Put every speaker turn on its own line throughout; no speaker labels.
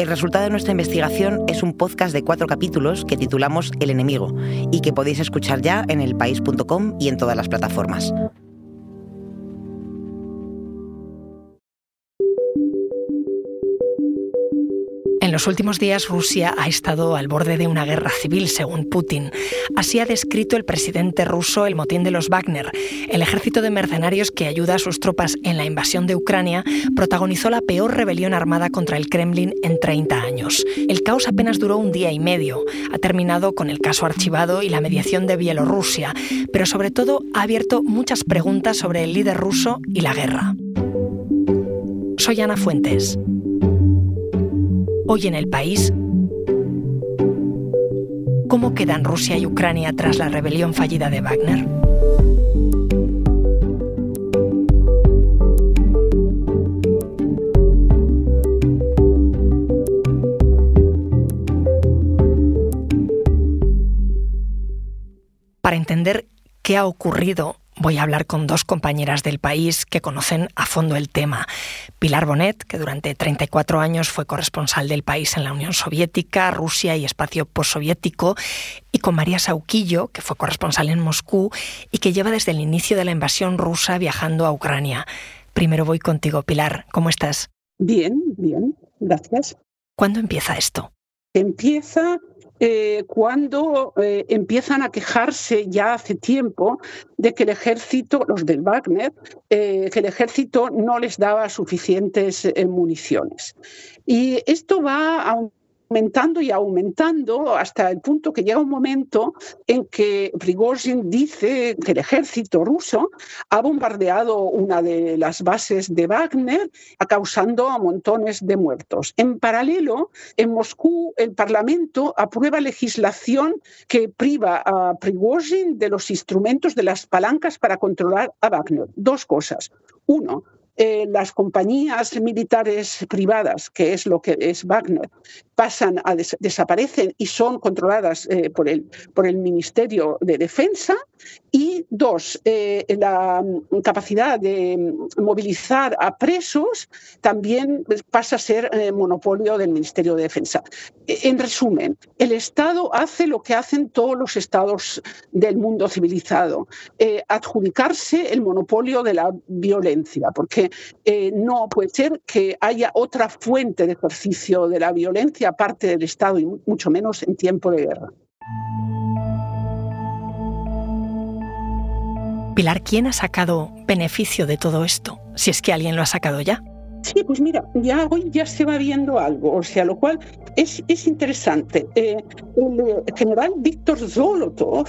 El resultado de nuestra investigación es un podcast de cuatro capítulos que titulamos El enemigo y que podéis escuchar ya en elpaís.com y en todas las plataformas.
En los últimos días Rusia ha estado al borde de una guerra civil, según Putin. Así ha descrito el presidente ruso el motín de los Wagner. El ejército de mercenarios que ayuda a sus tropas en la invasión de Ucrania protagonizó la peor rebelión armada contra el Kremlin en 30 años. El caos apenas duró un día y medio. Ha terminado con el caso archivado y la mediación de Bielorrusia, pero sobre todo ha abierto muchas preguntas sobre el líder ruso y la guerra. Soy Ana Fuentes. Hoy en el país, ¿cómo quedan Rusia y Ucrania tras la rebelión fallida de Wagner? Para entender qué ha ocurrido voy a hablar con dos compañeras del país que conocen a fondo el tema. Pilar Bonet, que durante 34 años fue corresponsal del país en la Unión Soviética, Rusia y espacio postsoviético, y con María Sauquillo, que fue corresponsal en Moscú y que lleva desde el inicio de la invasión rusa viajando a Ucrania. Primero voy contigo, Pilar. ¿Cómo estás?
Bien, bien, gracias.
¿Cuándo empieza esto?
Empieza eh, cuando eh, empiezan a quejarse ya hace tiempo de que el ejército, los del Wagner, eh, que el ejército no les daba suficientes municiones. Y esto va a un aumentando y aumentando hasta el punto que llega un momento en que Prigozhin dice que el ejército ruso ha bombardeado una de las bases de Wagner, causando montones de muertos. En paralelo, en Moscú, el Parlamento aprueba legislación que priva a Prigozhin de los instrumentos, de las palancas para controlar a Wagner. Dos cosas. Uno, eh, las compañías militares privadas, que es lo que es Wagner, pasan a desaparecen y son controladas eh, por, el, por el Ministerio de Defensa. Y dos, eh, la capacidad de movilizar a presos también pasa a ser monopolio del Ministerio de Defensa. E, en resumen, el Estado hace lo que hacen todos los estados del mundo civilizado, adjudicarse el monopolio de la violencia, porque eh, no puede ser que haya otra fuente de ejercicio de la violencia aparte del Estado y mucho menos en tiempo de guerra.
Pilar, ¿quién ha sacado beneficio de todo esto? Si es que alguien lo ha sacado ya.
Sí, pues mira, ya hoy ya se va viendo algo, o sea, lo cual es, es interesante. Eh, el eh, general Víctor Zolotov,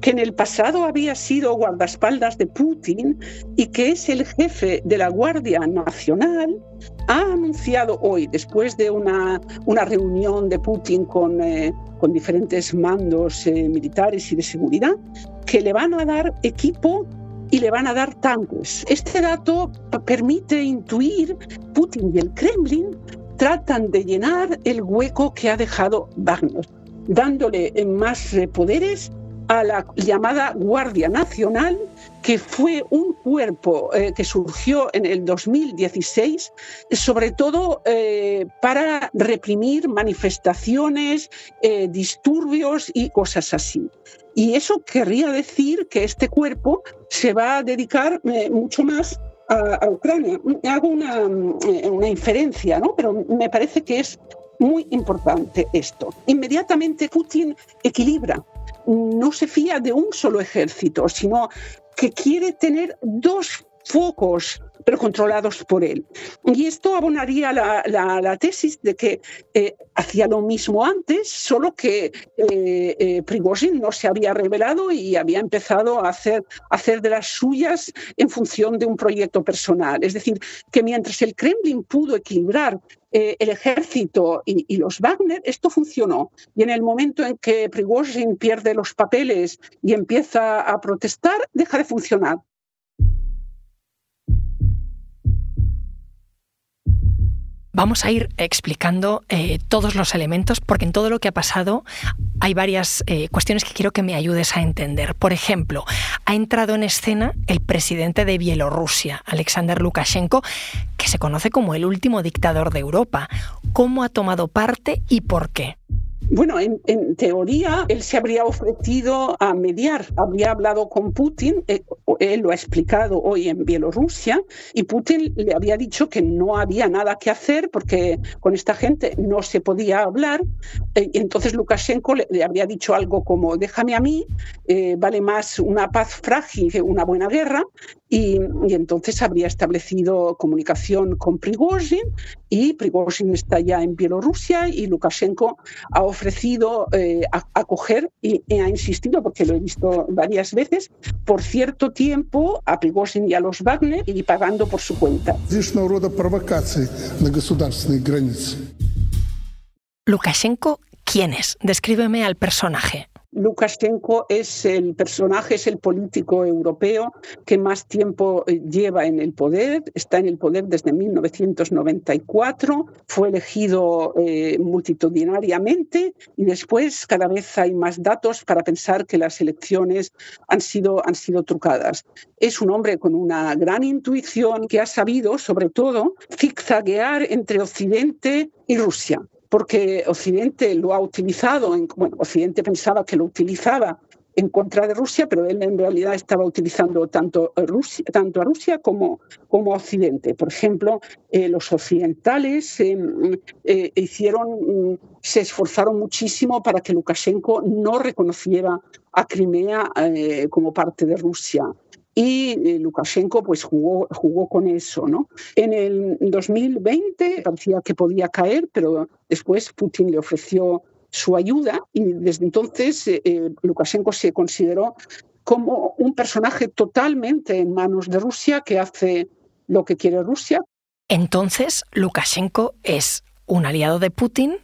que en el pasado había sido guardaespaldas de Putin y que es el jefe de la Guardia Nacional, ha anunciado hoy, después de una, una reunión de Putin con, eh, con diferentes mandos militares y de seguridad, que le van a dar equipo y le van a dar tanques. Este dato permite intuir Putin y el Kremlin tratan de llenar el hueco que ha dejado Wagner, dándole más poderes a la llamada Guardia Nacional, que fue un cuerpo eh, que surgió en el 2016, sobre todo eh, para reprimir manifestaciones, eh, disturbios y cosas así. Y eso querría decir que este cuerpo se va a dedicar eh, mucho más a, Ucrania. Hago una, eh, una inferencia, ¿no? pero me parece que es muy importante esto. Inmediatamente Putin equilibra, no se fía de un solo ejército, sino que quiere tener dos focos pero controlados por él. Y esto abonaría la, la, tesis de que eh, hacía lo mismo antes, solo que eh, eh, Prigozhin no se había revelado y había empezado a hacer, hacer de las suyas en función de un proyecto personal. Es decir, que mientras el Kremlin pudo equilibrar eh, el ejército y, los Wagner, esto funcionó. Y en el momento en que Prigozhin pierde los papeles y empieza a protestar, deja de funcionar.
Vamos a ir explicando eh, todos los elementos porque en todo lo que ha pasado hay varias eh, cuestiones que quiero que me ayudes a entender. Por ejemplo, ha entrado en escena el presidente de Bielorrusia, Alexander Lukashenko, que se conoce como el último dictador de Europa. ¿Cómo ha tomado parte y por qué?
Bueno, en, teoría él se habría ofrecido a mediar, habría hablado con Putin, eh, él lo ha explicado hoy en Bielorrusia, y Putin le había dicho que no había nada que hacer porque con esta gente no se podía hablar. Eh, entonces Lukashenko le, habría dicho algo como, déjame a mí, eh, vale más una paz frágil que una buena guerra, y, entonces habría establecido comunicación con Prigozhin y Prigozhin está ya en Bielorrusia y Lukashenko ha ofrecido eh, acoger y, ha insistido, porque lo he visto varias veces, por cierto tiempo a Prigozhin y a los Wagner y pagando por su cuenta.
Lukashenko, ¿quién es? Descríbeme al personaje.
Lukashenko es el personaje, es el político europeo que más tiempo eh, lleva en el poder, está en el poder desde 1994, fue elegido eh, multitudinariamente y después cada vez hay más datos para pensar que las elecciones han sido, han sido trucadas. Es un hombre con una gran intuición que ha sabido, sobre todo, zigzaguear entre Occidente y Rusia porque Occidente lo ha utilizado, en, bueno, Occidente pensaba que lo utilizaba en contra de Rusia, pero él en realidad estaba utilizando tanto, a Rusia como, a Occidente. Por ejemplo, eh, los occidentales eh, eh, mm, se esforzaron muchísimo para que Lukashenko no reconociera a Crimea como parte de Rusia y eh, Lukashenko pues jugó, jugó con eso. ¿no? En el 2020 parecía que podía caer, pero después Putin le ofreció su ayuda y desde entonces eh, eh, Lukashenko se consideró como un personaje totalmente en manos de Rusia que hace lo que quiere Rusia.
Entonces, Lukashenko es un aliado de Putin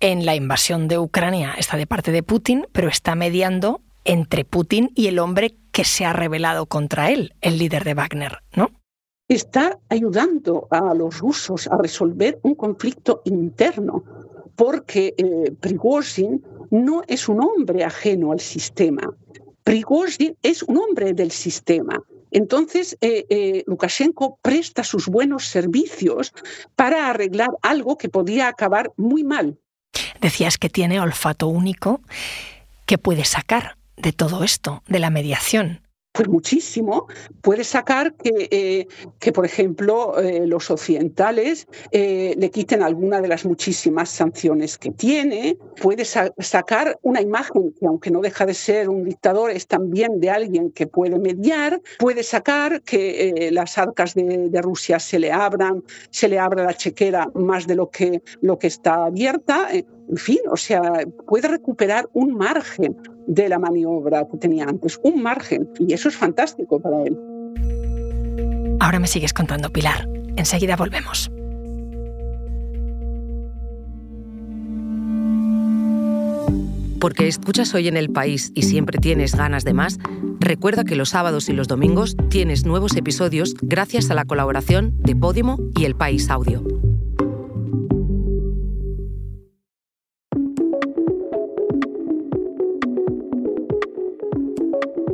en la invasión de Ucrania. Está de parte de Putin, pero está mediando entre Putin y el hombre que se ha rebelado contra él, el líder de Wagner, ¿no?
Está ayudando a los rusos a resolver un conflicto interno, porque eh, Prigozhin no es un hombre ajeno al sistema. Prigozhin es un hombre del sistema. Entonces, eh, eh, Lukashenko presta sus buenos servicios para arreglar algo que podía acabar muy mal.
Decías que tiene olfato único que puede sacar de todo esto, de la mediación?
Pues muchísimo. Puede sacar que, eh, que por ejemplo, eh, los occidentales eh, le quiten alguna de las muchísimas sanciones que tiene. Puede sacar una imagen que, aunque no deja de ser un dictador, es también de alguien que puede mediar. Puede sacar que las arcas de, de, Rusia se le abran, se le abra la chequera más de lo que, lo que está abierta. En fin, o sea, puede recuperar un margen de la maniobra que tenía antes, un margen, y eso es fantástico para él.
Ahora me sigues contando, Pilar. Enseguida volvemos.
Porque escuchas hoy en el país y siempre tienes ganas de más, recuerda que los sábados y los domingos tienes nuevos episodios gracias a la colaboración de Podimo y El País Audio.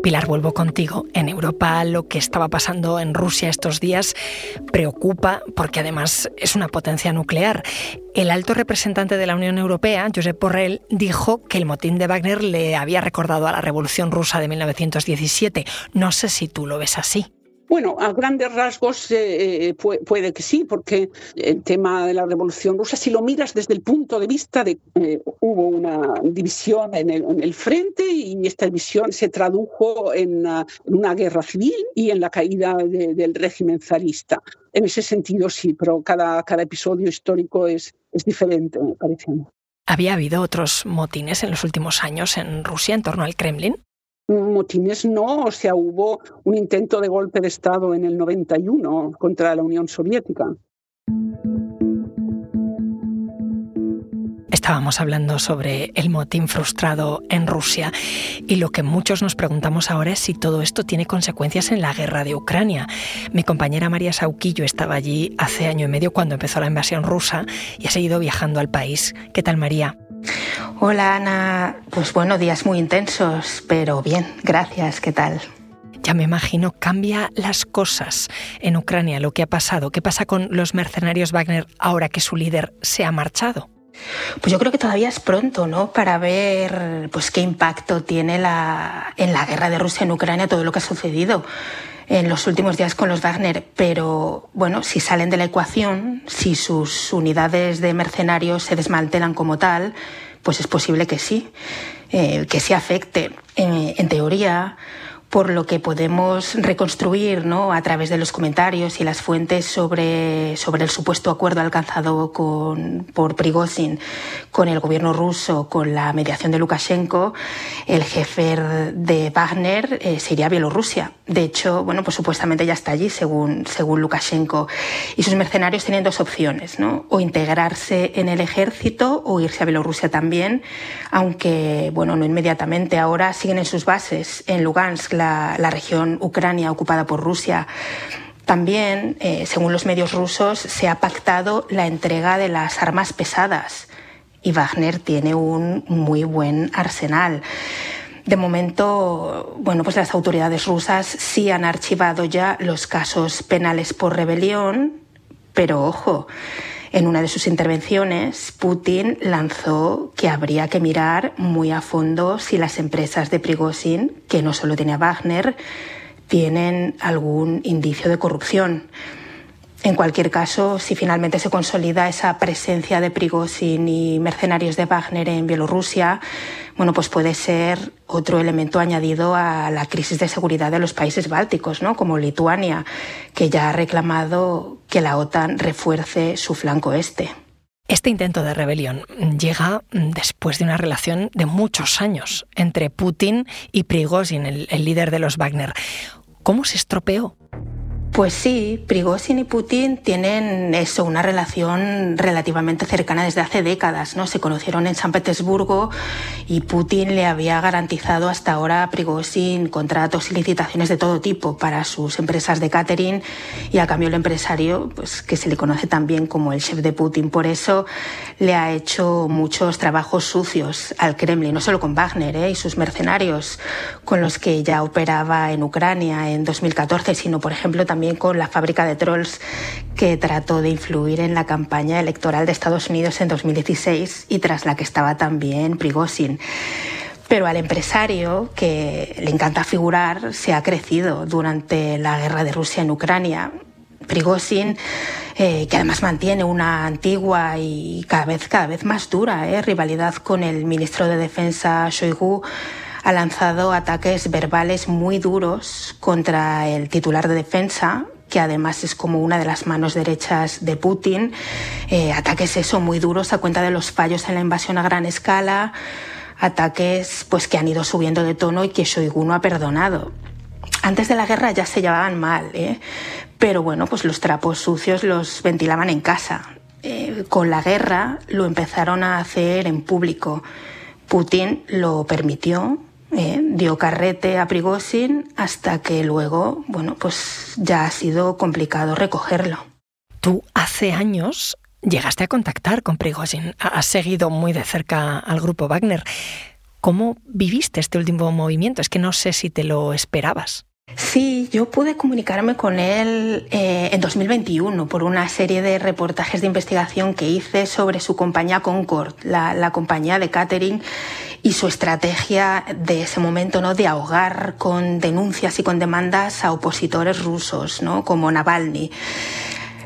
Pilar, vuelvo contigo. En Europa lo que estaba pasando en Rusia estos días preocupa porque además es una potencia nuclear. El alto representante de la Unión Europea, Josep Borrell, dijo que el motín de Wagner le había recordado a la Revolución Rusa de 1917. No sé si tú lo ves así.
Bueno, a grandes rasgos eh, eh, puede, que sí, porque el tema de la Revolución Rusa, si lo miras desde el punto de vista de eh, hubo una división en el, frente y esta división se tradujo en una, guerra civil y en la caída del régimen zarista. En ese sentido sí, pero cada, cada episodio histórico es, es diferente, me parece.
¿Había habido otros motines en los últimos años en Rusia en torno al Kremlin?
Motines no, o sea, hubo un intento de golpe de Estado en el 91 contra la Unión Soviética.
Estábamos hablando sobre el motín frustrado en Rusia y lo que muchos nos preguntamos ahora es si todo esto tiene consecuencias en la guerra de Ucrania. Mi compañera María Sauquillo estaba allí hace año y medio cuando empezó la invasión rusa y ha seguido viajando al país. ¿Qué tal María?
Hola Ana, pues bueno, días muy intensos, pero bien, gracias, ¿qué tal?
Ya me imagino, cambia las cosas en Ucrania, lo que ha pasado. ¿Qué pasa con los mercenarios Wagner ahora que su líder se ha marchado?
Pues yo creo que todavía es pronto, ¿no? Para ver pues, qué impacto tiene la, en la guerra de Rusia en Ucrania todo lo que ha sucedido en los últimos días con los Wagner. Pero bueno, si salen de la ecuación, si sus unidades de mercenarios se desmantelan como tal, pues es posible que sí, eh, que sí afecte. en teoría, por lo que podemos reconstruir ¿no? a través de los comentarios y las fuentes sobre, sobre el supuesto acuerdo alcanzado con, por Prigozhin con el gobierno ruso, con la mediación de Lukashenko, el jefe de Wagner eh, sería Bielorrusia. De hecho, bueno, pues supuestamente ya está allí, según, según Lukashenko. Y sus mercenarios tienen dos opciones, ¿no? o integrarse en el ejército o irse a Bielorrusia también, aunque, bueno, no inmediatamente. Ahora siguen en sus bases en Lugansk, la, región Ucrania ocupada por Rusia. También, eh, según los medios rusos, se ha pactado la entrega de las armas pesadas y Wagner tiene un muy buen arsenal. De momento, bueno, pues las autoridades rusas sí han archivado ya los casos penales por rebelión, pero ojo, en una de sus intervenciones, Putin lanzó que habría que mirar muy a fondo si las empresas de Prigozhin, que no solo tiene Wagner, tienen algún indicio de corrupción. En cualquier caso, si finalmente se consolida esa presencia de Prigozhin y mercenarios de Wagner en Bielorrusia, bueno, pues puede ser otro elemento añadido a la crisis de seguridad de los países bálticos, ¿no? Como Lituania, que ya ha reclamado que la OTAN refuerce su flanco este.
Este intento de rebelión llega después de una relación de muchos años entre Putin y Prigozhin, el, el líder de los Wagner. ¿Cómo se estropeó?
Pues sí, Prigozhin y Putin tienen eso, una relación relativamente cercana desde hace décadas, ¿no? Se conocieron en San Petersburgo y Putin le había garantizado hasta ahora a Prigozhin contratos y licitaciones de todo tipo para sus empresas de catering y a cambio el empresario, pues que se le conoce también como el chef de Putin, por eso le ha hecho muchos trabajos sucios al Kremlin, no solo con Wagner ¿eh? y sus mercenarios con los que ya operaba en Ucrania en 2014, sino por ejemplo también con la fábrica de trolls que trató de influir en la campaña electoral de Estados Unidos en 2016 y tras la que estaba también Prigozhin. Pero al empresario, que le encanta figurar, se ha crecido durante la guerra de Rusia en Ucrania. Prigozhin, eh, que además mantiene una antigua y cada vez, cada vez más dura eh, rivalidad con el ministro de Defensa Shoigu, ha lanzado ataques verbales muy duros contra el titular de defensa, que además es como una de las manos derechas de Putin. Eh, ataques eso muy duros a cuenta de los fallos en la invasión a gran escala, ataques pues que han ido subiendo de tono y que Shoigu no ha perdonado. Antes de la guerra ya se llevaban mal, ¿eh? pero bueno, pues los trapos sucios los ventilaban en casa. Eh, con la guerra lo empezaron a hacer en público. Putin lo permitió eh, dio carrete a Prigozhin hasta que luego, bueno, pues ya ha sido complicado recogerlo.
Tú hace años llegaste a contactar con Prigozhin, has seguido muy de cerca al grupo Wagner. ¿Cómo viviste este último movimiento? Es que no sé si te lo esperabas.
Sí, yo pude comunicarme con él eh, en 2021 por una serie de reportajes de investigación que hice sobre su compañía Concord, la, compañía de catering y su estrategia de ese momento ¿no? de ahogar con denuncias y con demandas a opositores rusos, ¿no? como Navalny.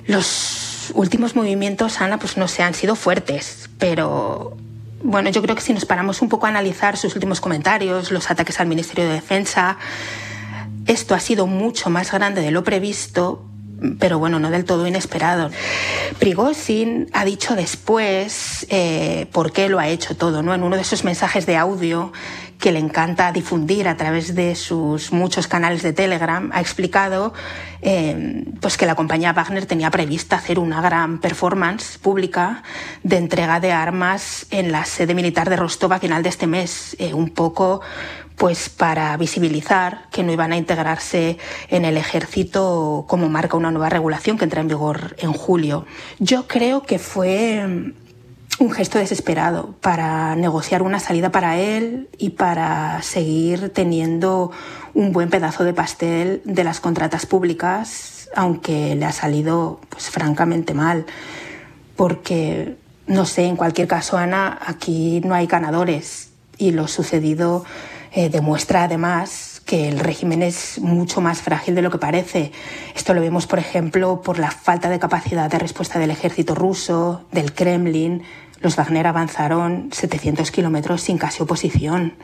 Los últimos movimientos, Ana, pues no se han sido fuertes, pero bueno, yo creo que si nos paramos un poco a analizar sus últimos comentarios, los ataques al Ministerio de Defensa, esto ha sido mucho más grande de lo previsto, pero bueno, no del todo inesperado. Prigozhin ha dicho después eh, por qué lo ha hecho todo, ¿no? En uno de esos mensajes de audio que le encanta difundir a través de sus muchos canales de Telegram, ha explicado eh, pues que la compañía Wagner tenía prevista hacer una gran performance pública de entrega de armas en la sede militar de Rostov a final de este mes, eh, un poco pues para visibilizar que no iban a integrarse en el ejército como marca una nueva regulación que entra en vigor en julio. Yo creo que fue un gesto desesperado para negociar una salida para él y para seguir teniendo un buen pedazo de pastel de las contratas públicas, aunque le ha salido pues francamente mal, porque no sé, en cualquier caso Ana, aquí no hay ganadores y lo sucedido eh, demuestra además que el régimen es mucho más frágil de lo que parece. Esto lo vemos, por ejemplo, por la falta de capacidad de respuesta del ejército ruso, del Kremlin, los Wagner avanzaron 700 kilómetros sin casi oposición.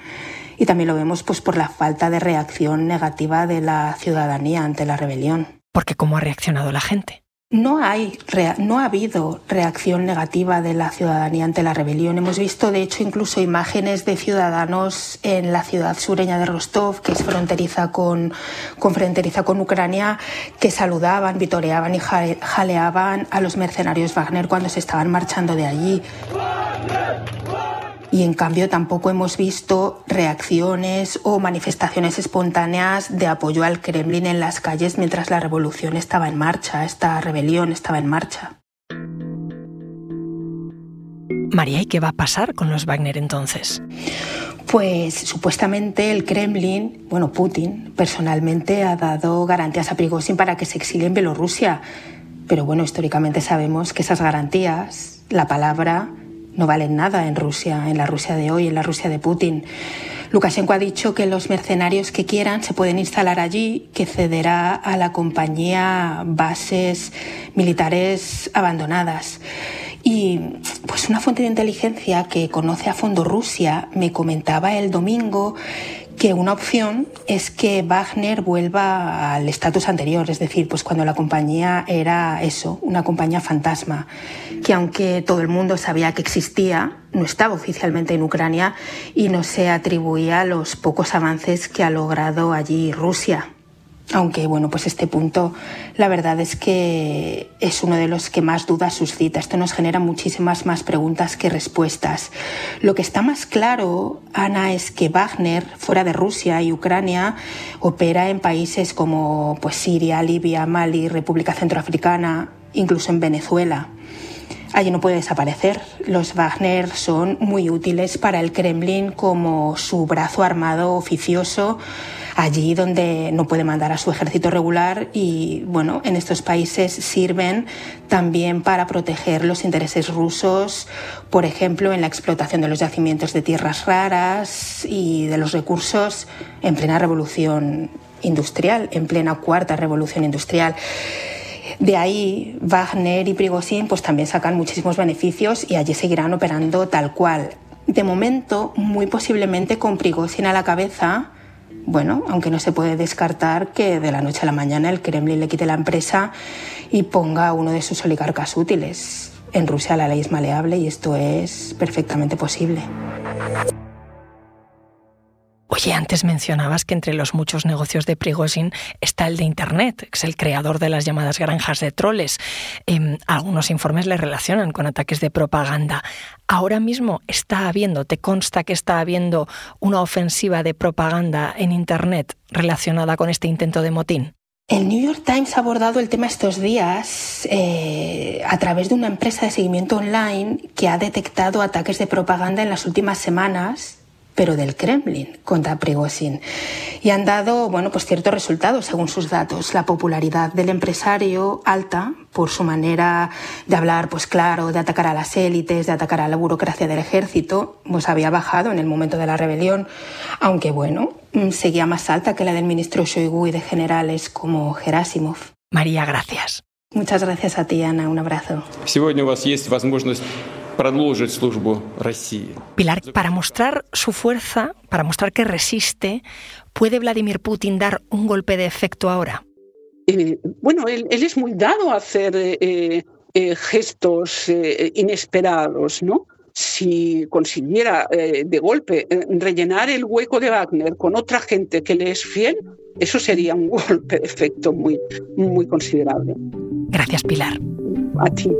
Y también lo vemos pues, por la falta de reacción negativa de la ciudadanía ante la rebelión.
Porque ¿cómo ha reaccionado la gente?
No, hay, no ha habido reacción negativa de la ciudadanía ante la rebelión. Hemos visto, de hecho, incluso imágenes de ciudadanos en la ciudad sureña de Rostov, que es fronteriza con, con, fronteriza con Ucrania, que saludaban, vitoreaban y jaleaban a los mercenarios Wagner cuando se estaban marchando de allí y en cambio tampoco hemos visto reacciones o manifestaciones espontáneas de apoyo al Kremlin en las calles mientras la revolución estaba en marcha, esta rebelión estaba en marcha.
María, ¿y qué va a pasar con los Wagner entonces?
Pues supuestamente el Kremlin, bueno, Putin personalmente ha dado garantías a Prigozhin para que se exilie en Bielorrusia. Pero bueno, históricamente sabemos que esas garantías, la palabra, no valen nada en Rusia, en la Rusia de hoy, en la Rusia de Putin. Lukashenko ha dicho que los mercenarios que quieran se pueden instalar allí, que cederá a la compañía bases militares abandonadas. Y pues una fuente de inteligencia que conoce a fondo Rusia me comentaba el domingo que una opción es que Wagner vuelva al estatus anterior, es decir, pues cuando la compañía era eso, una compañía fantasma, que aunque todo el mundo sabía que existía, no estaba oficialmente en Ucrania y no se atribuía los pocos avances que ha logrado allí Rusia. Aunque, bueno, pues este punto, la verdad es que es uno de los que más dudas suscita. Esto nos genera muchísimas más preguntas que respuestas. Lo que está más claro, Ana, es que Wagner, fuera de Rusia y Ucrania, opera en países como pues, Siria, Libia, Mali, República Centroafricana, incluso en Venezuela. Allí no puede desaparecer. Los Wagner son muy útiles para el Kremlin como su brazo armado oficioso allí donde no puede mandar a su ejército regular y bueno, en estos países sirven también para proteger los intereses rusos, por ejemplo, en la explotación de los yacimientos de tierras raras y de los recursos en plena revolución industrial, en plena cuarta revolución industrial. De ahí Wagner y Prigozhin pues también sacan muchísimos beneficios y allí seguirán operando tal cual. De momento, muy posiblemente con Prigozhin a la cabeza, bueno, aunque no se puede descartar que de la noche a la mañana el Kremlin le quite la empresa y ponga a uno de sus oligarcas útiles. En Rusia la ley es maleable y esto es perfectamente posible.
Oye, antes mencionabas que entre los muchos negocios de Prigozhin está el de Internet, que es el creador de las llamadas granjas de troles. Em, algunos informes le relacionan con ataques de propaganda. Ahora mismo está habiendo, ¿te consta que está habiendo una ofensiva de propaganda en Internet relacionada con este intento de motín?
El New York Times ha abordado el tema estos días eh, a través de una empresa de seguimiento online que ha detectado ataques de propaganda en las últimas semanas pero del Kremlin contra Prigozhin. Y han dado, bueno, pues ciertos resultados según sus datos. La popularidad del empresario alta por su manera de hablar, pues claro, de atacar a las élites, de atacar a la burocracia del ejército, pues había bajado en el momento de la rebelión, aunque bueno, mm, seguía más alta que la del ministro Shoigu y de generales como Gerasimov.
María, gracias.
Muchas gracias a ti, Ana. Un abrazo.
Pilar, para mostrar su fuerza, para mostrar que resiste, ¿puede Vladimir Putin dar un golpe de efecto ahora?
Eh, bueno, él, es muy dado a hacer eh, eh, gestos inesperados, ¿no? Si consiguiera de golpe rellenar el hueco de Wagner con otra gente que le es fiel, eso sería un golpe de efecto muy, muy considerable.
Gracias, Pilar.
A ti.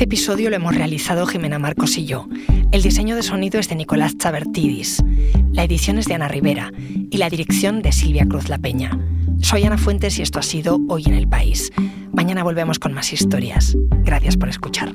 Este episodio lo hemos realizado Jimena Marcos y yo. El diseño de sonido es de Nicolás Chabertidis, la edición es de Ana Rivera y la dirección de Silvia Cruz La Peña. Soy Ana Fuentes y esto ha sido Hoy en el País. Mañana volvemos con más historias. Gracias por escuchar.